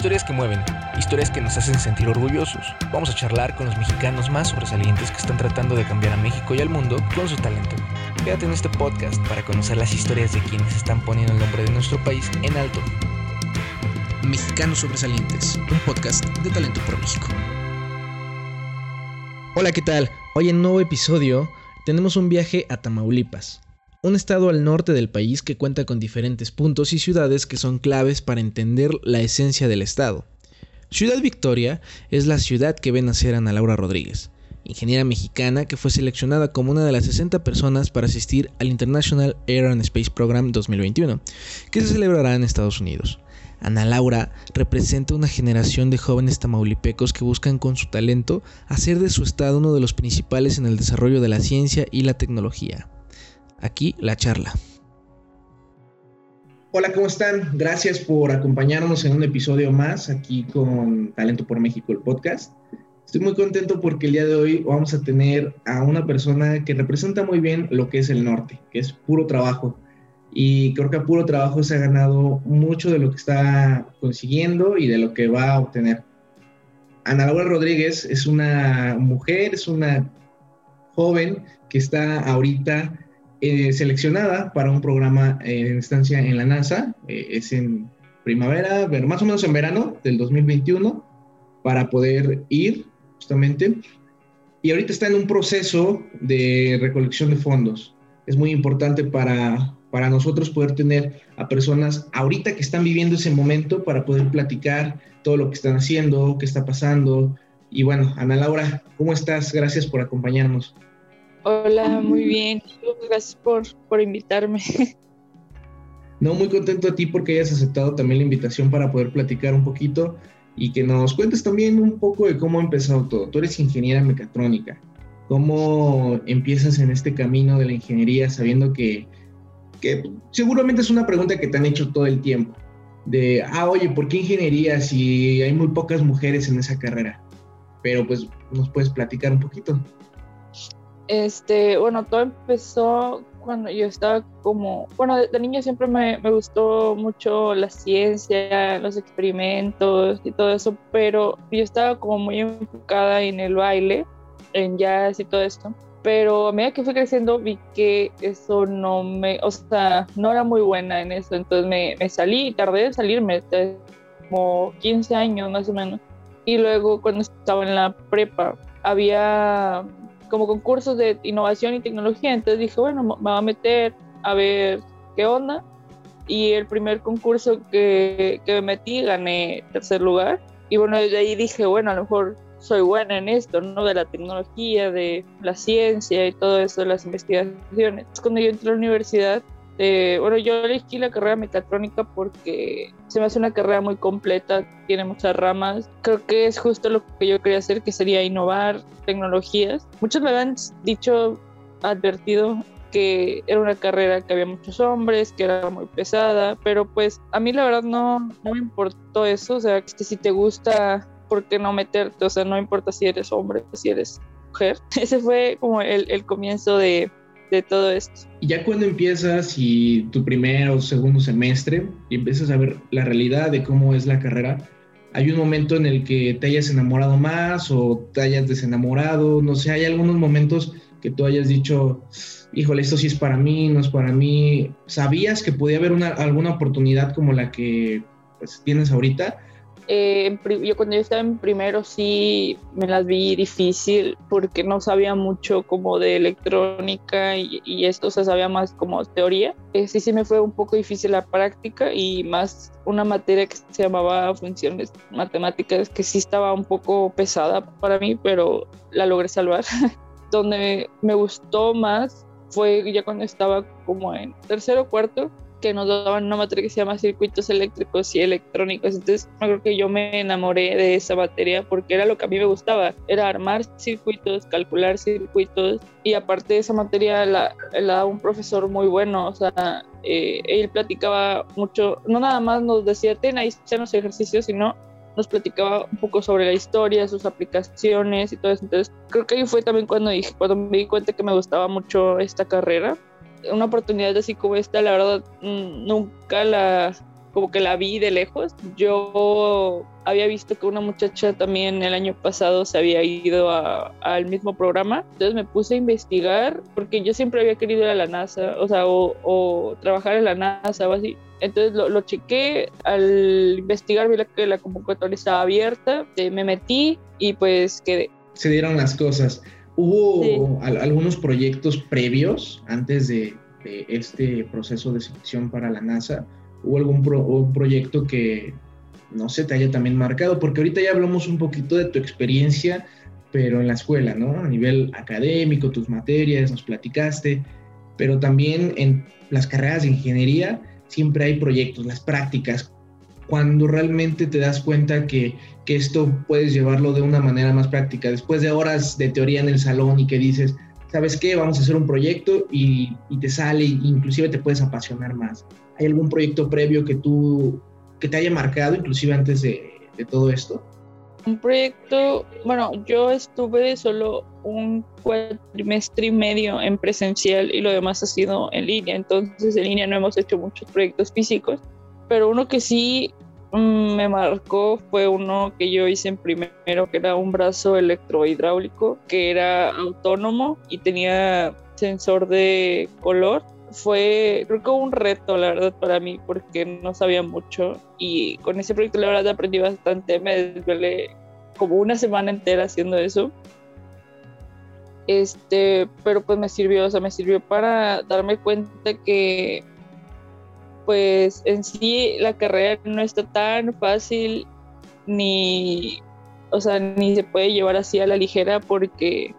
Historias que mueven, historias que nos hacen sentir orgullosos. Vamos a charlar con los mexicanos más sobresalientes que están tratando de cambiar a México y al mundo con su talento. Quédate en este podcast para conocer las historias de quienes están poniendo el nombre de nuestro país en alto. Mexicanos Sobresalientes, un podcast de Talento por México. Hola, ¿qué tal? Hoy en nuevo episodio tenemos un viaje a Tamaulipas, un estado al norte del país que cuenta con diferentes puntos y ciudades que son claves para entender la esencia del estado. Ciudad Victoria es la ciudad que ve nacer Ana Laura Rodríguez, ingeniera mexicana que fue seleccionada como una de las 60 personas para asistir al International Air and Space Program 2021, que se celebrará en Estados Unidos. Ana Laura representa una generación de jóvenes tamaulipecos que buscan con su talento hacer de su estado uno de los principales en el desarrollo de la ciencia y la tecnología. Aquí la charla. Hola, ¿cómo están? Gracias por acompañarnos en un episodio más aquí con Talento por México, el podcast. Estoy muy contento porque el día de hoy vamos a tener a una persona que representa muy bien lo que es el norte, que es puro trabajo. Y creo que a puro trabajo se ha ganado mucho de lo que está consiguiendo y de lo que va a obtener. Ana Laura Rodríguez es una mujer, es una joven que está ahorita eh, seleccionada para un programa eh, en estancia en la NASA. Eh, es en primavera, más o menos en verano del 2021, para poder ir justamente. Y ahorita está en un proceso de recolección de fondos. Es muy importante para, para nosotros poder tener a personas ahorita que están viviendo ese momento para poder platicar todo lo que están haciendo, qué está pasando. Y bueno, Ana Laura, ¿cómo estás? Gracias por acompañarnos. Hola, muy bien. Gracias por, por invitarme. No, muy contento a ti porque hayas aceptado también la invitación para poder platicar un poquito y que nos cuentes también un poco de cómo ha empezado todo. Tú eres ingeniera mecatrónica. ¿Cómo empiezas en este camino de la ingeniería sabiendo que, que seguramente es una pregunta que te han hecho todo el tiempo? De, ah, oye, ¿por qué ingeniería si hay muy pocas mujeres en esa carrera? Pero pues nos puedes platicar un poquito. Este, bueno, todo empezó cuando yo estaba como, bueno, de, niña siempre me, me, gustó mucho la ciencia, los experimentos y todo eso, pero yo estaba como muy enfocada en el baile, en jazz y todo esto. Pero a medida que fui creciendo vi que eso no me, o sea, no era muy buena en eso, entonces me, me salí, tardé en salirme, como 15 años más o menos. Y luego cuando estaba en la prepa, había como concursos de innovación y tecnología. Entonces dije, bueno, me voy a meter a ver qué onda. Y el primer concurso que, que me metí gané tercer lugar. Y bueno, desde ahí dije, bueno, a lo mejor soy buena en esto, ¿no? De la tecnología, de la ciencia y todo eso, de las investigaciones. Cuando yo entré a la universidad, eh, bueno, yo elegí la carrera mecatrónica porque se me hace una carrera muy completa, tiene muchas ramas. Creo que es justo lo que yo quería hacer, que sería innovar tecnologías. Muchos me habían dicho, advertido que era una carrera que había muchos hombres, que era muy pesada, pero pues a mí la verdad no, no me importó eso, o sea, que si te gusta, ¿por qué no meterte? O sea, no importa si eres hombre, si eres mujer. Ese fue como el, el comienzo de, de todo esto. Y ya cuando empiezas y tu primer o segundo semestre y empiezas a ver la realidad de cómo es la carrera, hay un momento en el que te hayas enamorado más o te hayas desenamorado, no sé, hay algunos momentos que tú hayas dicho, híjole, esto sí es para mí, no es para mí. ¿Sabías que podía haber una, alguna oportunidad como la que pues, tienes ahorita? Eh, yo cuando yo estaba en primero sí me las vi difícil porque no sabía mucho como de electrónica y, esto, o sea, sabía más como teoría. Eh, sí, sí me fue un poco difícil la práctica y más una materia que se llamaba funciones matemáticas que sí estaba un poco pesada para mí, pero la logré salvar. Donde me gustó más fue ya cuando estaba como en tercero o cuarto, que nos daban una materia que se llama circuitos eléctricos y electrónicos. Entonces, creo que yo me enamoré de esa materia porque era lo que a mí me gustaba, era armar circuitos, calcular circuitos y aparte de esa materia la, la daba un profesor muy bueno, o sea, eh, él platicaba mucho, no nada más nos decía, ten ahí los ejercicios, sino nos platicaba un poco sobre la historia, sus aplicaciones y todo eso. Entonces, creo que ahí fue también cuando dije, cuando me di cuenta que me gustaba mucho esta carrera una oportunidad así como esta, la verdad, mm, nunca la, como que la vi de lejos. Yo había visto que una muchacha también el año pasado se había ido al mismo programa, entonces me puse a investigar porque yo siempre había querido ir a la NASA, o sea, o, trabajar en la NASA o así. Entonces lo, lo chequé, al investigar vi que la convocatoria estaba abierta, eh, me metí y pues quedé. Se dieron las cosas. ¿Hubo algunos proyectos previos antes de, de, este proceso de selección para la NASA? ¿Hubo algún proyecto que, no sé, te haya también marcado? Porque ahorita ya hablamos un poquito de tu experiencia, pero en la escuela, ¿no? A nivel académico, tus materias, nos platicaste, pero también en las carreras de ingeniería siempre hay proyectos, las prácticas, cuando realmente te das cuenta que, que, esto puedes llevarlo de una manera más práctica, después de horas de teoría en el salón y que dices, ¿sabes qué? Vamos a hacer un proyecto y, y te sale, inclusive te puedes apasionar más. ¿Hay algún proyecto previo que tú, que te haya marcado, inclusive antes de, de todo esto? Un proyecto, bueno, yo estuve solo un cuatrimestre y medio en presencial y lo demás ha sido en línea, entonces en línea no hemos hecho muchos proyectos físicos, pero uno que sí mm, me marcó fue uno que yo hice en primero, que era un brazo electrohidráulico, que era autónomo y tenía sensor de color. Fue, creo que un reto, la verdad, para mí, porque no sabía mucho. Y con ese proyecto, la verdad, aprendí bastante. Me desvelé como una semana entera haciendo eso. Este, pero pues me sirvió, o sea, me sirvió para darme cuenta que pues en sí la carrera no está tan fácil ni, o sea, ni se puede llevar así a la ligera porque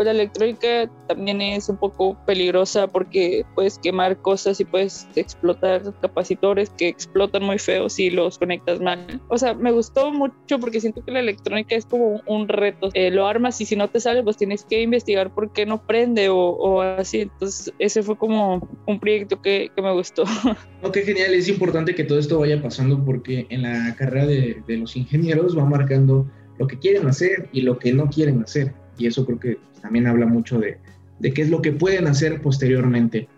pues la electrónica también es un poco peligrosa porque puedes quemar cosas y puedes explotar capacitores que explotan muy feo si los conectas mal. O sea, me gustó mucho porque siento que la electrónica es como un reto. Eh, lo armas y si no te sale, pues tienes que investigar por qué no prende o, así. Entonces, ese fue como un proyecto que, que me gustó. No, qué genial. Es importante que todo esto vaya pasando porque en la carrera de, de los ingenieros va marcando lo que quieren hacer y lo que no quieren hacer. Y eso creo que también habla mucho de, qué es lo que pueden hacer posteriormente.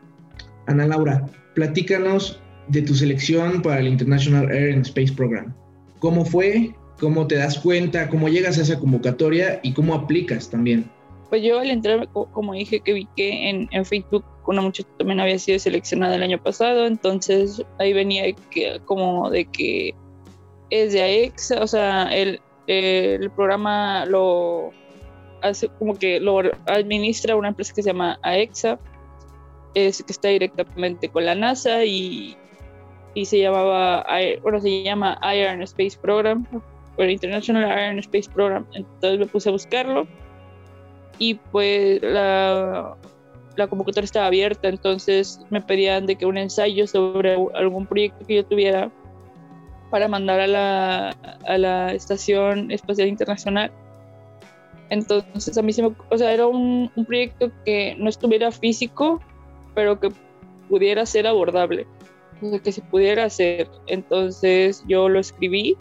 Ana Laura, platícanos de tu selección para el International Air and Space Program. ¿Cómo fue? ¿Cómo te das cuenta? ¿Cómo llegas a esa convocatoria? ¿Y cómo aplicas también? Pues yo al entrar, como dije, que vi que en, Facebook una muchacha también había sido seleccionada el año pasado, entonces ahí venía que, como de que es de AEX, o sea, el, el programa lo hace como que lo administra una empresa que se llama AEXA, es, que está directamente con la NASA y, y se llamaba, bueno, se llama Iron Space Program, o International Iron Space Program. Entonces me puse a buscarlo y pues la, la convocatoria estaba abierta, entonces me pedían de que un ensayo sobre algún proyecto que yo tuviera para mandar a la, a la Estación Espacial Internacional entonces a mí se me, o sea, era un, proyecto que no estuviera físico, pero que pudiera ser abordable, que se pudiera hacer. Entonces yo lo escribí,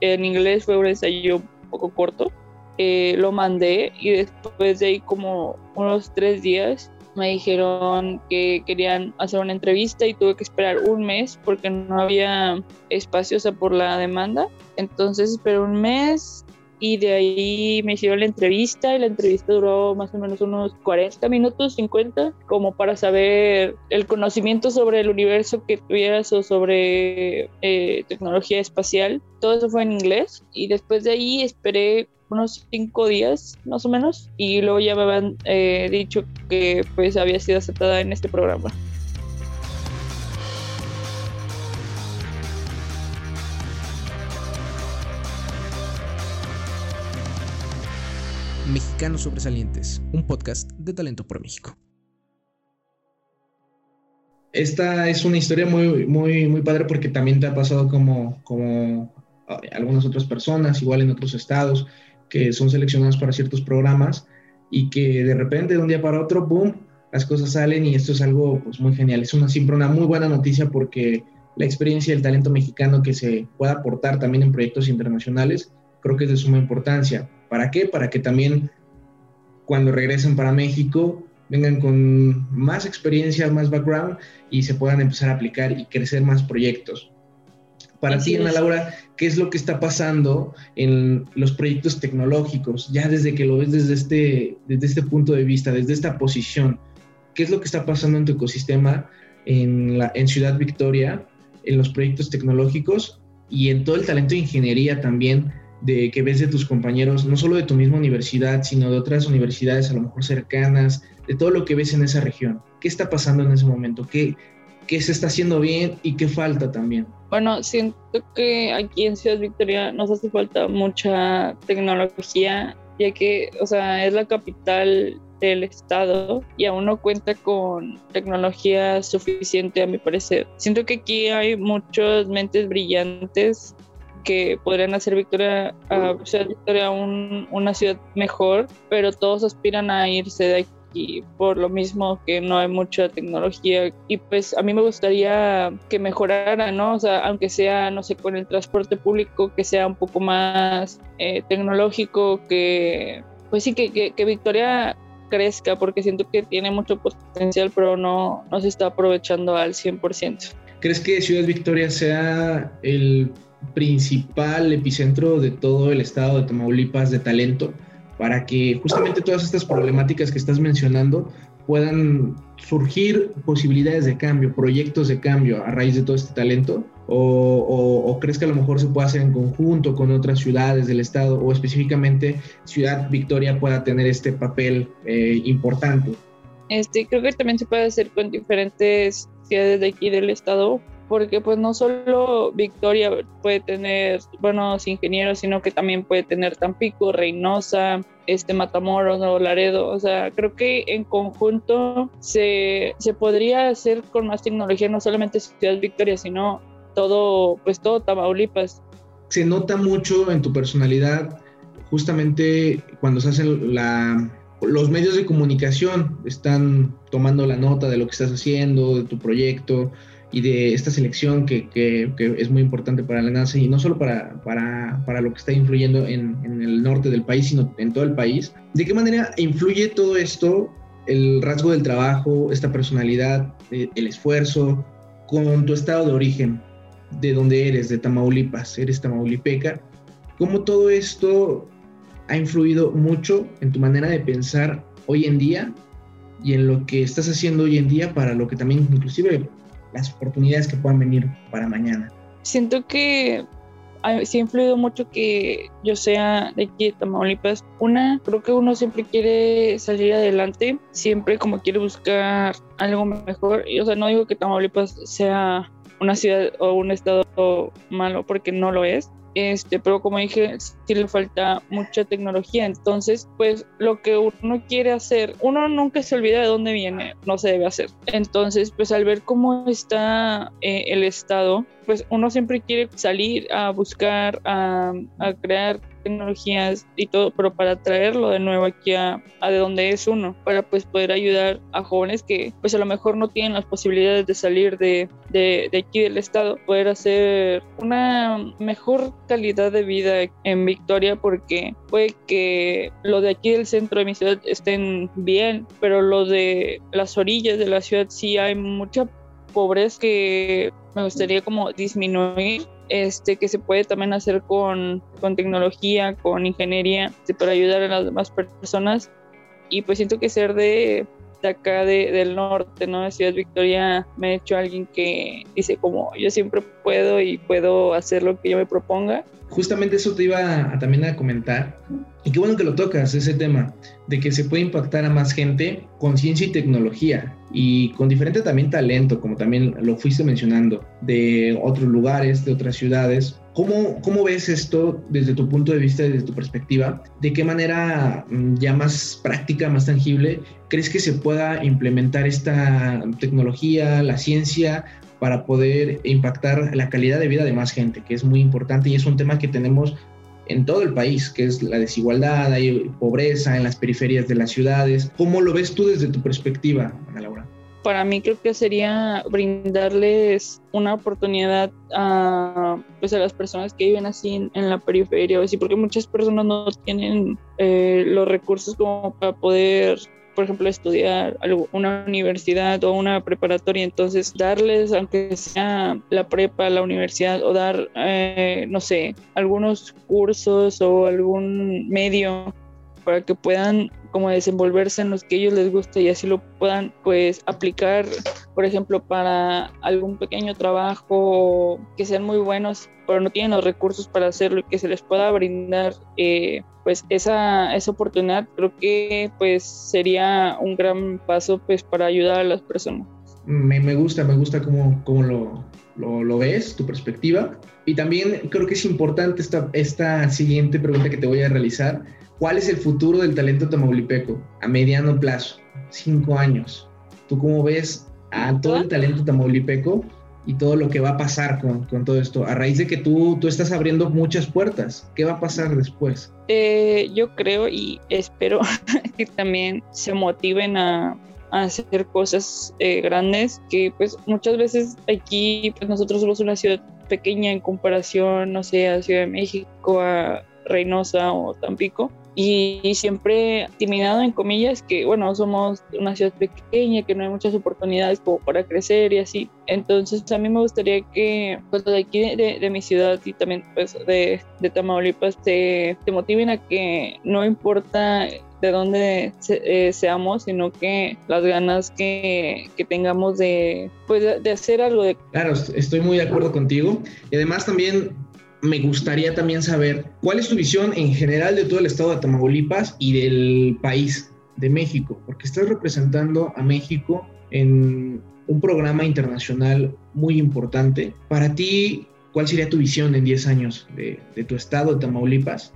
en inglés fue un ensayo un poco corto, eh, lo mandé y después de ahí como unos tres días me dijeron que querían hacer una entrevista y tuve que esperar un mes porque no había espacio, o sea, por la demanda. Entonces esperé un mes y de ahí me hicieron la entrevista y la entrevista duró más o menos unos 40 minutos, 50, como para saber el conocimiento sobre el universo que tuvieras o sobre eh, tecnología espacial. Todo eso fue en inglés y después de ahí esperé unos cinco días más o menos y luego ya me habían eh, dicho que pues había sido aceptada en este programa. Mexicanos Sobresalientes, un podcast de Talento por México. Esta es una historia muy, muy, muy padre porque también te ha pasado como, como algunas otras personas, igual en otros estados, que son seleccionados para ciertos programas y que de repente de un día para otro, ¡boom!, las cosas salen y esto es algo pues, muy genial. Es una, siempre una muy buena noticia porque la experiencia y el talento mexicano que se pueda aportar también en proyectos internacionales creo que es de suma importancia. ¿Para qué? Para que también cuando regresen para México vengan con más experiencia, más background y se puedan empezar a aplicar y crecer más proyectos. Para ti, Ana Laura, ¿qué es lo que está pasando en los proyectos tecnológicos? Ya desde que lo ves desde este, desde este punto de vista, desde esta posición, ¿qué es lo que está pasando en tu ecosistema en, la, en Ciudad Victoria, en los proyectos tecnológicos y en todo el talento de ingeniería también? De que ves de tus compañeros, no solo de tu misma universidad, sino de otras universidades a lo mejor cercanas, de todo lo que ves en esa región. ¿Qué está pasando en ese momento? ¿Qué, qué se está haciendo bien y qué falta también? Bueno, siento que aquí en Ciudad Victoria nos hace falta mucha tecnología, ya que, o sea, es la capital del estado y aún no cuenta con tecnología suficiente a mi parecer. Siento que aquí hay muchas mentes brillantes que podrían hacer Victoria, a Ciudad Victoria una ciudad mejor, pero todos aspiran a irse de aquí por lo mismo que no hay mucha tecnología y pues a mí me gustaría que mejorara, ¿no? O sea, aunque sea, no sé, con el transporte público, que sea un poco más eh, tecnológico, que pues sí, que, que, que Victoria crezca, porque siento que tiene mucho potencial, pero no, no se está aprovechando al 100%. ¿Crees que Ciudad Victoria sea el principal epicentro de todo el estado de Tamaulipas de talento para que justamente todas estas problemáticas que estás mencionando puedan surgir posibilidades de cambio, proyectos de cambio a raíz de todo este talento? O, crees que a lo mejor se puede hacer en conjunto con otras ciudades del estado o específicamente Ciudad Victoria pueda tener este papel eh, importante? Este, creo que también se puede hacer con diferentes ciudades de aquí del estado, porque pues no solo Victoria puede tener buenos ingenieros, sino que también puede tener Tampico, Reynosa, este Matamoros o Laredo. O sea, creo que en conjunto se, se podría hacer con más tecnología, no solamente Ciudad Victoria, sino todo, pues todo Tamaulipas. Se nota mucho en tu personalidad, justamente cuando se hacen la, los medios de comunicación están tomando la nota de lo que estás haciendo, de tu proyecto, y de esta selección que, que, es muy importante para la NASA y no solo para, para, para lo que está influyendo en, en, el norte del país, sino en todo el país. ¿De qué manera influye todo esto, el rasgo del trabajo, esta personalidad, eh, el esfuerzo, con tu estado de origen, de donde eres, de Tamaulipas, eres tamaulipeca? ¿Cómo todo esto ha influido mucho en tu manera de pensar hoy en día y en lo que estás haciendo hoy en día para lo que también inclusive las oportunidades que puedan venir para mañana. Siento que sí ha influido mucho que yo sea de aquí de Tamaulipas. Una, creo que uno siempre quiere salir adelante, siempre como quiere buscar algo mejor. Y, o sea, no digo que Tamaulipas sea una ciudad o un estado malo porque no lo es, este, pero como dije, sí le falta mucha tecnología. Entonces, pues lo que uno quiere hacer, uno nunca se olvida de dónde viene, no se debe hacer. Entonces, pues al ver cómo está eh, el estado, pues uno siempre quiere salir a buscar, a, a crear tecnologías y todo, pero para traerlo de nuevo aquí a, de donde es uno, para pues poder ayudar a jóvenes que pues a lo mejor no tienen las posibilidades de salir de, de, de aquí del estado, poder hacer una mejor calidad de vida en Victoria porque puede que lo de aquí del centro de mi ciudad estén bien, pero lo de las orillas de la ciudad sí hay mucha pobreza que me gustaría como disminuir este, que se puede también hacer con, con tecnología, con ingeniería, este, para ayudar a las demás personas. Y pues siento que ser de, de acá de, del norte, ¿no? De Ciudad Victoria, me ha hecho alguien que dice como yo siempre puedo y puedo hacer lo que yo me proponga. Justamente eso te iba a, también a comentar. Y qué bueno que lo tocas, ese tema, de que se puede impactar a más gente con ciencia y tecnología y con diferente también talento, como también lo fuiste mencionando, de otros lugares, de otras ciudades. ¿Cómo, ¿Cómo ves esto desde tu punto de vista, desde tu perspectiva? ¿De qué manera mm, ya más práctica, más tangible, crees que se pueda implementar esta tecnología, la ciencia, para poder impactar la calidad de vida de más gente, que es muy importante y es un tema que tenemos en todo el país, que es la desigualdad, hay pobreza en las periferias de las ciudades. ¿Cómo lo ves tú desde tu perspectiva? Para mí creo que sería brindarles una oportunidad a, pues a las personas que viven así en, la periferia, porque muchas personas no tienen eh, los recursos como para poder por ejemplo, estudiar una universidad o una preparatoria, entonces darles, aunque sea la prepa, la universidad, o dar, eh, no sé, algunos cursos o algún medio para que puedan como desenvolverse en los que ellos les gusta y así lo puedan pues aplicar, por ejemplo, para algún pequeño trabajo que sean muy buenos, pero no tienen los recursos para hacerlo y que se les pueda brindar eh, pues esa, esa oportunidad, creo que pues sería un gran paso pues para ayudar a las personas. Me, me gusta, me gusta cómo, cómo lo, lo, lo, ves, tu perspectiva. Y también creo que es importante esta, esta siguiente pregunta que te voy a realizar ¿Cuál es el futuro del talento tamaulipeco a mediano plazo? Cinco años. ¿Tú cómo ves a todo el talento tamaulipeco y todo lo que va a pasar con, con, todo esto? A raíz de que tú, tú estás abriendo muchas puertas, ¿qué va a pasar después? Eh, yo creo y espero que también se motiven a, a hacer cosas eh, grandes, que pues muchas veces aquí pues nosotros somos una ciudad pequeña en comparación, no sé, a Ciudad de México, a Reynosa o Tampico y siempre intimidado en comillas que bueno somos una ciudad pequeña que no hay muchas oportunidades como para crecer y así. Entonces a mí me gustaría que pues de aquí de, mi ciudad y también pues de, de Tamaulipas te, te, motiven a que no importa de dónde eh, seamos, sino que las ganas que, que tengamos de, pues, de hacer algo. De... Claro, estoy muy de acuerdo contigo. Y además también me gustaría también saber cuál es tu visión en general de todo el estado de Tamaulipas y del país de México, porque estás representando a México en un programa internacional muy importante. Para ti, ¿cuál sería tu visión en 10 años de, tu estado de Tamaulipas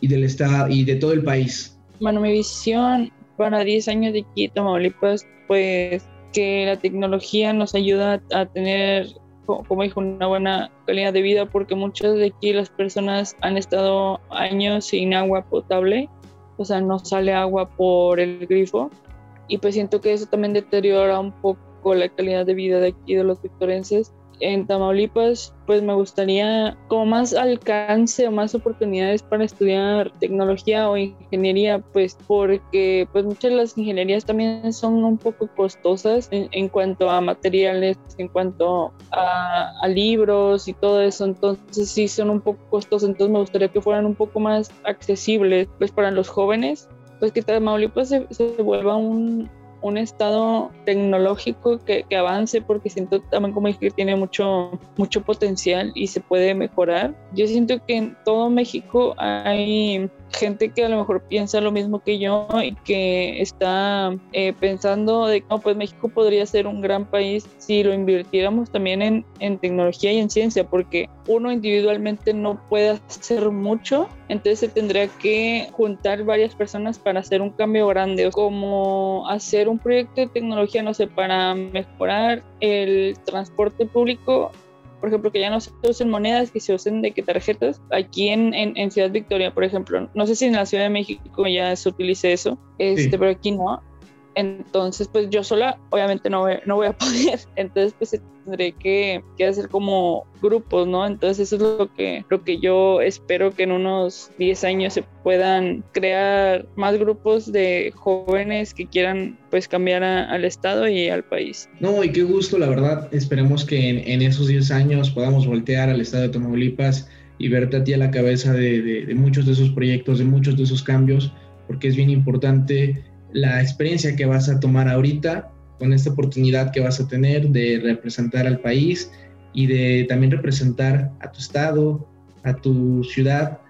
y del estado y de todo el país? Bueno, mi visión para 10 años de aquí, Tamaulipas, pues que la tecnología nos ayuda a tener como dijo, una buena calidad de vida porque muchas de aquí las personas han estado años sin agua potable, o sea, no sale agua por el grifo y pues siento que eso también deteriora un poco la calidad de vida de aquí de los victorenses en Tamaulipas, pues me gustaría como más alcance o más oportunidades para estudiar tecnología o ingeniería, pues porque pues muchas de las ingenierías también son un poco costosas en, cuanto a materiales, en cuanto a, a, libros y todo eso, entonces sí son un poco costosas, entonces me gustaría que fueran un poco más accesibles pues para los jóvenes pues que Tamaulipas se, se vuelva un, un estado tecnológico que, avance porque siento también como que tiene mucho, mucho potencial y se puede mejorar. Yo siento que en todo México hay gente que a lo mejor piensa lo mismo que yo y que está eh, pensando de que no, pues México podría ser un gran país si lo invirtiéramos también en, en tecnología y en ciencia, porque uno individualmente no puede hacer mucho, entonces se tendría que juntar varias personas para hacer un cambio grande, como hacer un proyecto de tecnología, no sé, para mejorar el transporte público por ejemplo, que ya no se usen monedas, que se usen de que tarjetas. Aquí en, en, Ciudad Victoria, por ejemplo, no sé si en la Ciudad de México ya se utilice eso, este, pero aquí no. Entonces, pues yo sola obviamente no voy, no voy a poder. Entonces, pues tendré que, que, hacer como grupos, ¿no? Entonces, eso es lo que, lo que yo espero que en unos 10 años se puedan crear más grupos de jóvenes que quieran pues cambiar al Estado y al país. No, y qué gusto, la verdad. Esperemos que en, en esos 10 años podamos voltear al Estado de Tamaulipas y verte a ti a la cabeza de, de, de muchos de esos proyectos, de muchos de esos cambios, porque es bien importante la experiencia que vas a tomar ahorita con esta oportunidad que vas a tener de representar al país y de también representar a tu estado, a tu ciudad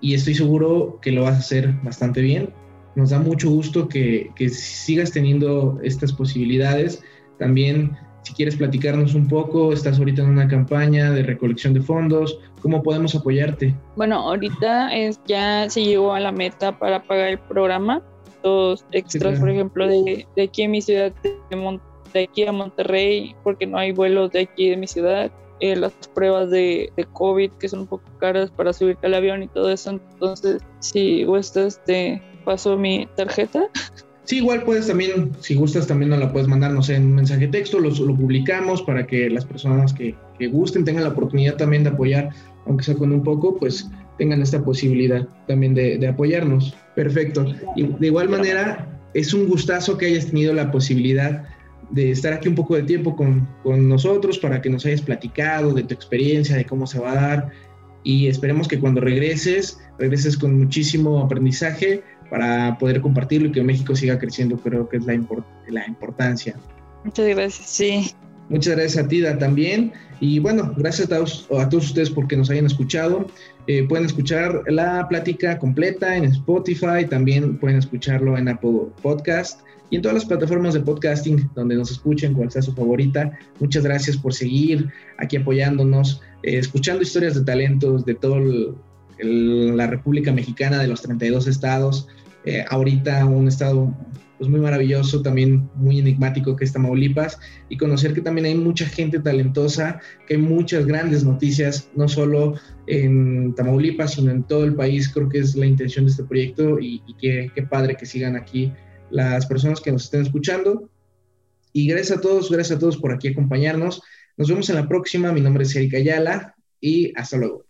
y estoy seguro que lo vas a hacer bastante bien. Nos da mucho gusto que, que sigas teniendo estas posibilidades. También, si quieres platicarnos un poco, estás ahorita en una campaña de recolección de fondos, ¿cómo podemos apoyarte? Bueno, ahorita es, ya se llegó a la meta para pagar el programa extras, por ejemplo, de, de, aquí en mi ciudad, de, de, aquí a Monterrey, porque no hay vuelos de aquí de mi ciudad. Eh, las pruebas de, de, COVID que son un poco caras para subirte al avión y todo eso. Entonces, si gustas, te paso mi tarjeta. Sí, igual puedes también, si gustas, también nos la puedes mandar, no sé, en un mensaje de texto, lo, lo publicamos para que las personas que, que, gusten tengan la oportunidad también de apoyar, aunque sea con un poco, pues tengan esta posibilidad también de, de apoyarnos. Perfecto. Y de igual manera, es un gustazo que hayas tenido la posibilidad de estar aquí un poco de tiempo con, con, nosotros para que nos hayas platicado de tu experiencia, de cómo se va a dar y esperemos que cuando regreses, regreses con muchísimo aprendizaje para poder compartirlo y que México siga creciendo, creo que es la, la importancia. Muchas gracias, sí. Muchas gracias a ti, también. Y bueno, gracias a todos, a todos ustedes porque nos hayan escuchado. Eh, pueden escuchar la plática completa en Spotify, también pueden escucharlo en Apple Podcast y en todas las plataformas de podcasting donde nos escuchen, cual sea su favorita. Muchas gracias por seguir aquí apoyándonos, eh, escuchando historias de talentos de toda la República Mexicana, de los 32 estados. Eh, ahorita un estado pues muy maravilloso, también muy enigmático que es Tamaulipas, y conocer que también hay mucha gente talentosa, que hay muchas grandes noticias, no solo en Tamaulipas, sino en todo el país. Creo que es la intención de este proyecto y, qué, padre que sigan aquí las personas que nos estén escuchando. Y gracias a todos, gracias a todos por aquí acompañarnos. Nos vemos en la próxima. Mi nombre es Erika Ayala y hasta luego.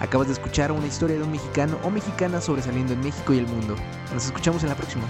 Acabas de escuchar una historia de un mexicano o mexicana sobresaliendo en México y el mundo. Nos escuchamos en la próxima.